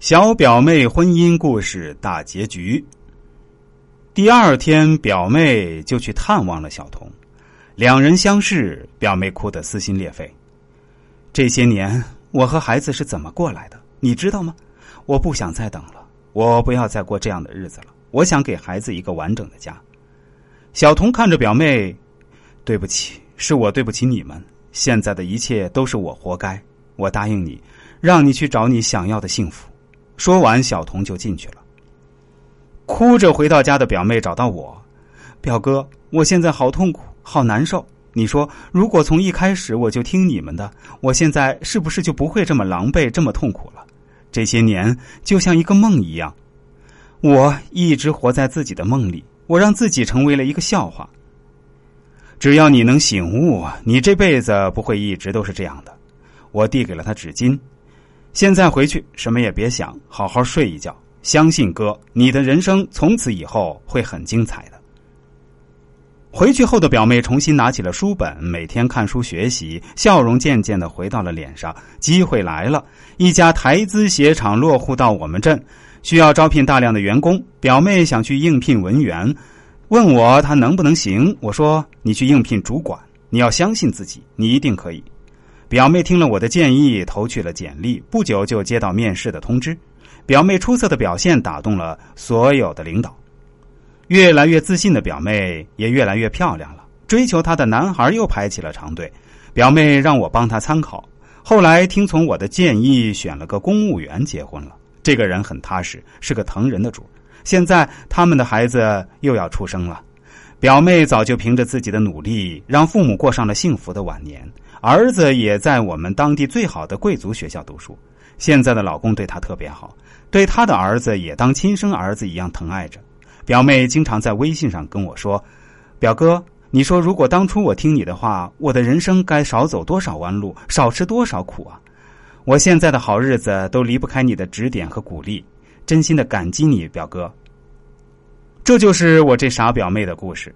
小表妹婚姻故事大结局。第二天，表妹就去探望了小童，两人相视，表妹哭得撕心裂肺。这些年，我和孩子是怎么过来的？你知道吗？我不想再等了，我不要再过这样的日子了。我想给孩子一个完整的家。小童看着表妹，对不起，是我对不起你们。现在的一切都是我活该。我答应你，让你去找你想要的幸福。说完，小童就进去了。哭着回到家的表妹找到我，表哥，我现在好痛苦，好难受。你说，如果从一开始我就听你们的，我现在是不是就不会这么狼狈，这么痛苦了？这些年就像一个梦一样，我一直活在自己的梦里，我让自己成为了一个笑话。只要你能醒悟，你这辈子不会一直都是这样的。我递给了他纸巾。现在回去，什么也别想，好好睡一觉。相信哥，你的人生从此以后会很精彩的。回去后的表妹重新拿起了书本，每天看书学习，笑容渐渐的回到了脸上。机会来了，一家台资鞋厂落户到我们镇，需要招聘大量的员工。表妹想去应聘文员，问我她能不能行。我说你去应聘主管，你要相信自己，你一定可以。表妹听了我的建议，投去了简历。不久就接到面试的通知。表妹出色的表现打动了所有的领导，越来越自信的表妹也越来越漂亮了。追求她的男孩又排起了长队。表妹让我帮她参考，后来听从我的建议，选了个公务员结婚了。这个人很踏实，是个疼人的主。现在他们的孩子又要出生了。表妹早就凭着自己的努力，让父母过上了幸福的晚年。儿子也在我们当地最好的贵族学校读书，现在的老公对她特别好，对她的儿子也当亲生儿子一样疼爱着。表妹经常在微信上跟我说：“表哥，你说如果当初我听你的话，我的人生该少走多少弯路，少吃多少苦啊！我现在的好日子都离不开你的指点和鼓励，真心的感激你，表哥。”这就是我这傻表妹的故事。